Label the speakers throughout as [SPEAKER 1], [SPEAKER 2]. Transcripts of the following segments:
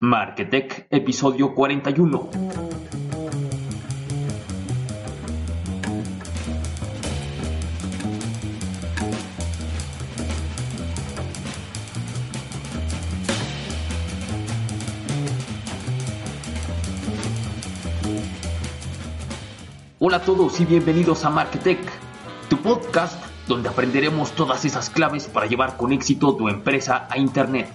[SPEAKER 1] Marketech, episodio 41. Hola a todos y bienvenidos a Marketech, tu podcast donde aprenderemos todas esas claves para llevar con éxito tu empresa a Internet.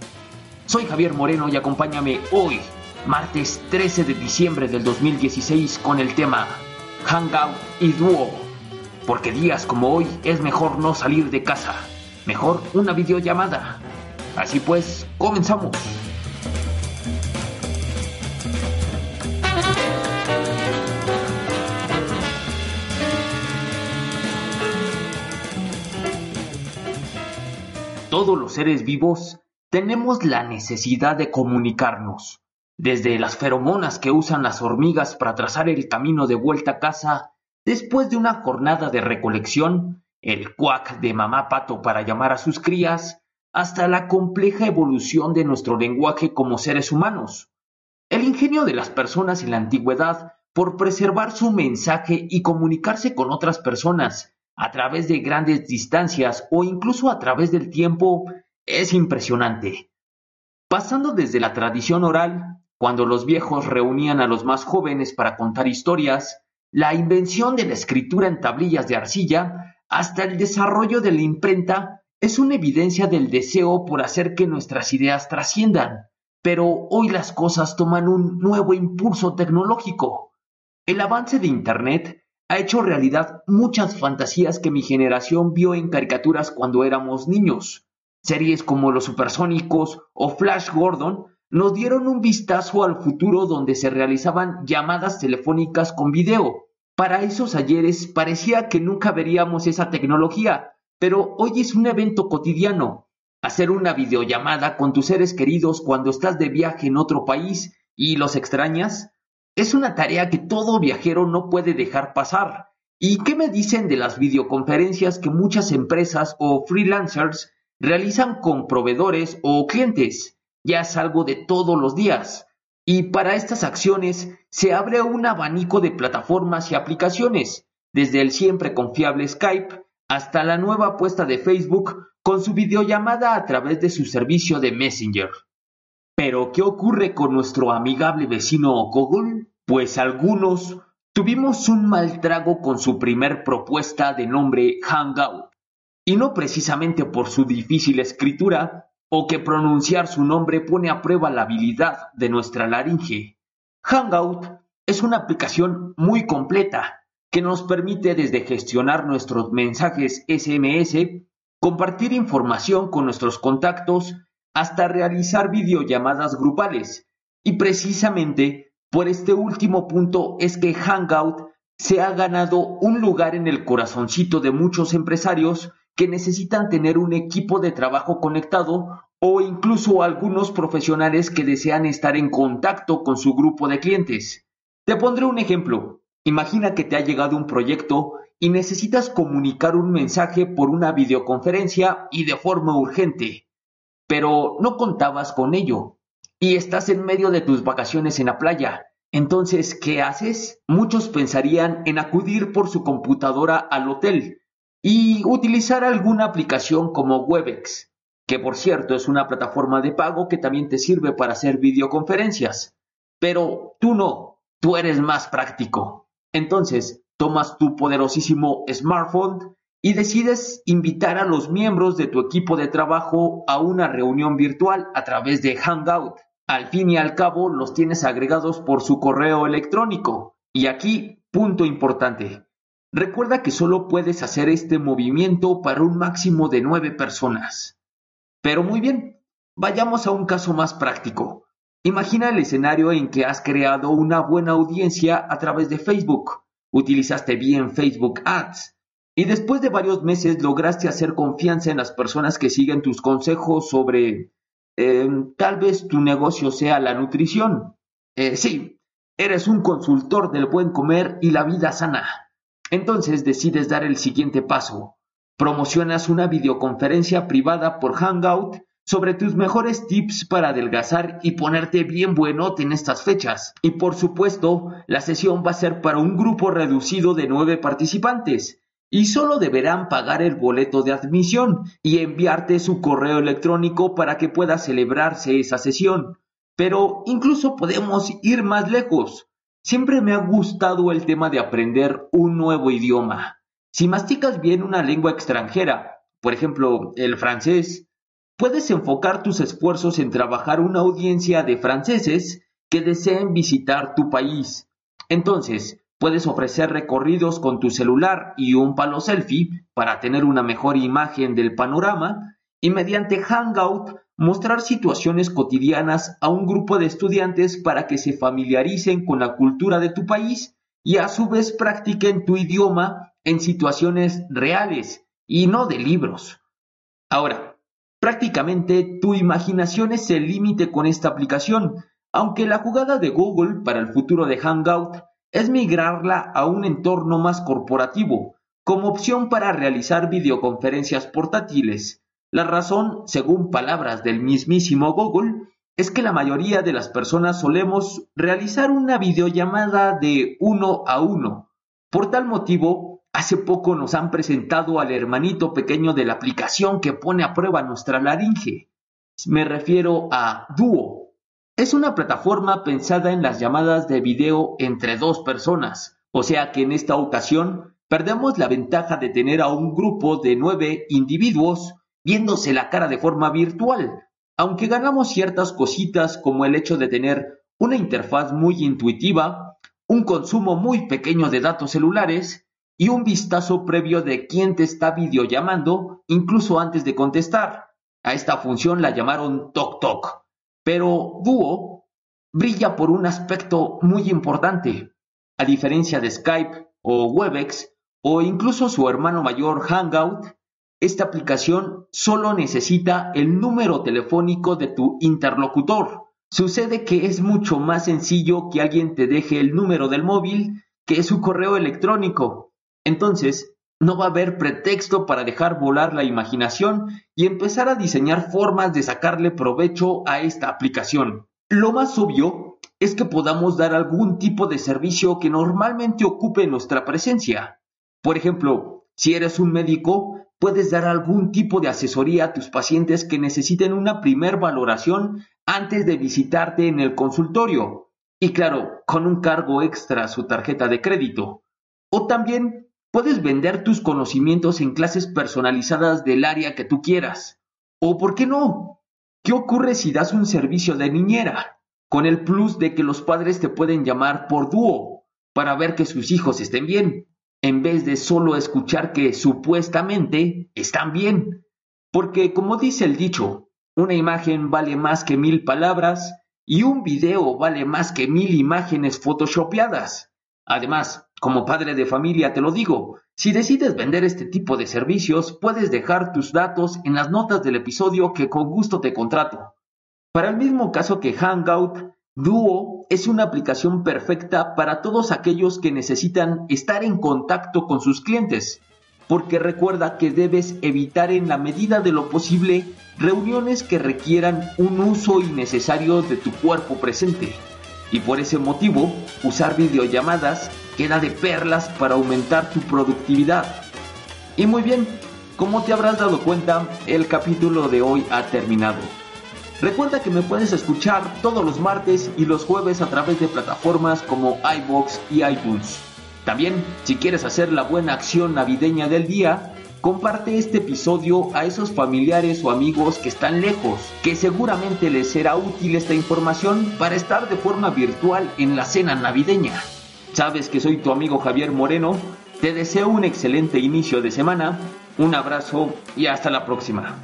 [SPEAKER 1] Soy Javier Moreno y acompáñame hoy, martes 13 de diciembre del 2016, con el tema Hangout y Duo. Porque días como hoy es mejor no salir de casa, mejor una videollamada. Así pues, comenzamos. Todos los seres vivos tenemos la necesidad de comunicarnos, desde las feromonas que usan las hormigas para trazar el camino de vuelta a casa después de una jornada de recolección, el cuac de mamá pato para llamar a sus crías, hasta la compleja evolución de nuestro lenguaje como seres humanos. El ingenio de las personas en la antigüedad por preservar su mensaje y comunicarse con otras personas a través de grandes distancias o incluso a través del tiempo es impresionante. Pasando desde la tradición oral, cuando los viejos reunían a los más jóvenes para contar historias, la invención de la escritura en tablillas de arcilla, hasta el desarrollo de la imprenta, es una evidencia del deseo por hacer que nuestras ideas trasciendan. Pero hoy las cosas toman un nuevo impulso tecnológico. El avance de Internet ha hecho realidad muchas fantasías que mi generación vio en caricaturas cuando éramos niños. Series como Los Supersónicos o Flash Gordon nos dieron un vistazo al futuro donde se realizaban llamadas telefónicas con video. Para esos ayeres parecía que nunca veríamos esa tecnología, pero hoy es un evento cotidiano. Hacer una videollamada con tus seres queridos cuando estás de viaje en otro país y los extrañas es una tarea que todo viajero no puede dejar pasar. ¿Y qué me dicen de las videoconferencias que muchas empresas o freelancers realizan con proveedores o clientes. Ya es algo de todos los días. Y para estas acciones se abre un abanico de plataformas y aplicaciones, desde el siempre confiable Skype hasta la nueva apuesta de Facebook con su videollamada a través de su servicio de Messenger. Pero, ¿qué ocurre con nuestro amigable vecino Google? Pues algunos tuvimos un mal trago con su primer propuesta de nombre Hangout y no precisamente por su difícil escritura o que pronunciar su nombre pone a prueba la habilidad de nuestra laringe. Hangout es una aplicación muy completa que nos permite desde gestionar nuestros mensajes SMS, compartir información con nuestros contactos, hasta realizar videollamadas grupales. Y precisamente por este último punto es que Hangout se ha ganado un lugar en el corazoncito de muchos empresarios que necesitan tener un equipo de trabajo conectado o incluso algunos profesionales que desean estar en contacto con su grupo de clientes. Te pondré un ejemplo. Imagina que te ha llegado un proyecto y necesitas comunicar un mensaje por una videoconferencia y de forma urgente, pero no contabas con ello y estás en medio de tus vacaciones en la playa. Entonces, ¿qué haces? Muchos pensarían en acudir por su computadora al hotel, y utilizar alguna aplicación como Webex, que por cierto es una plataforma de pago que también te sirve para hacer videoconferencias. Pero tú no, tú eres más práctico. Entonces, tomas tu poderosísimo smartphone y decides invitar a los miembros de tu equipo de trabajo a una reunión virtual a través de Hangout. Al fin y al cabo los tienes agregados por su correo electrónico. Y aquí, punto importante. Recuerda que solo puedes hacer este movimiento para un máximo de nueve personas. Pero muy bien, vayamos a un caso más práctico. Imagina el escenario en que has creado una buena audiencia a través de Facebook. Utilizaste bien Facebook Ads. Y después de varios meses lograste hacer confianza en las personas que siguen tus consejos sobre eh, tal vez tu negocio sea la nutrición. Eh, sí, eres un consultor del buen comer y la vida sana. Entonces decides dar el siguiente paso. Promocionas una videoconferencia privada por Hangout sobre tus mejores tips para adelgazar y ponerte bien buenote en estas fechas. Y por supuesto, la sesión va a ser para un grupo reducido de nueve participantes y solo deberán pagar el boleto de admisión y enviarte su correo electrónico para que pueda celebrarse esa sesión. Pero incluso podemos ir más lejos. Siempre me ha gustado el tema de aprender un nuevo idioma. Si masticas bien una lengua extranjera, por ejemplo el francés, puedes enfocar tus esfuerzos en trabajar una audiencia de franceses que deseen visitar tu país. Entonces, puedes ofrecer recorridos con tu celular y un palo selfie para tener una mejor imagen del panorama y mediante Hangout mostrar situaciones cotidianas a un grupo de estudiantes para que se familiaricen con la cultura de tu país y a su vez practiquen tu idioma en situaciones reales y no de libros. Ahora, Prácticamente tu imaginación es el límite con esta aplicación, aunque la jugada de Google para el futuro de Hangout es migrarla a un entorno más corporativo, como opción para realizar videoconferencias portátiles. La razón, según palabras del mismísimo Google, es que la mayoría de las personas solemos realizar una videollamada de uno a uno. Por tal motivo, Hace poco nos han presentado al hermanito pequeño de la aplicación que pone a prueba nuestra laringe. Me refiero a Duo. Es una plataforma pensada en las llamadas de video entre dos personas, o sea que en esta ocasión perdemos la ventaja de tener a un grupo de nueve individuos viéndose la cara de forma virtual, aunque ganamos ciertas cositas como el hecho de tener una interfaz muy intuitiva, un consumo muy pequeño de datos celulares y un vistazo previo de quién te está videollamando incluso antes de contestar. A esta función la llamaron Tok Tok. Pero Duo brilla por un aspecto muy importante. A diferencia de Skype o Webex o incluso su hermano mayor Hangout, esta aplicación solo necesita el número telefónico de tu interlocutor. Sucede que es mucho más sencillo que alguien te deje el número del móvil que su correo electrónico entonces, no va a haber pretexto para dejar volar la imaginación y empezar a diseñar formas de sacarle provecho a esta aplicación. Lo más obvio es que podamos dar algún tipo de servicio que normalmente ocupe nuestra presencia. Por ejemplo, si eres un médico, puedes dar algún tipo de asesoría a tus pacientes que necesiten una primer valoración antes de visitarte en el consultorio. Y claro, con un cargo extra a su tarjeta de crédito. O también Puedes vender tus conocimientos en clases personalizadas del área que tú quieras. O, ¿por qué no? ¿Qué ocurre si das un servicio de niñera? Con el plus de que los padres te pueden llamar por dúo para ver que sus hijos estén bien, en vez de solo escuchar que supuestamente están bien. Porque, como dice el dicho, una imagen vale más que mil palabras y un video vale más que mil imágenes photoshopeadas. Además, como padre de familia te lo digo, si decides vender este tipo de servicios, puedes dejar tus datos en las notas del episodio que con gusto te contrato. Para el mismo caso que Hangout, Duo es una aplicación perfecta para todos aquellos que necesitan estar en contacto con sus clientes, porque recuerda que debes evitar en la medida de lo posible reuniones que requieran un uso innecesario de tu cuerpo presente y por ese motivo usar videollamadas queda de perlas para aumentar tu productividad. Y muy bien, como te habrás dado cuenta, el capítulo de hoy ha terminado. Recuerda que me puedes escuchar todos los martes y los jueves a través de plataformas como iBox y iTunes. También, si quieres hacer la buena acción navideña del día, Comparte este episodio a esos familiares o amigos que están lejos, que seguramente les será útil esta información para estar de forma virtual en la cena navideña. Sabes que soy tu amigo Javier Moreno, te deseo un excelente inicio de semana, un abrazo y hasta la próxima.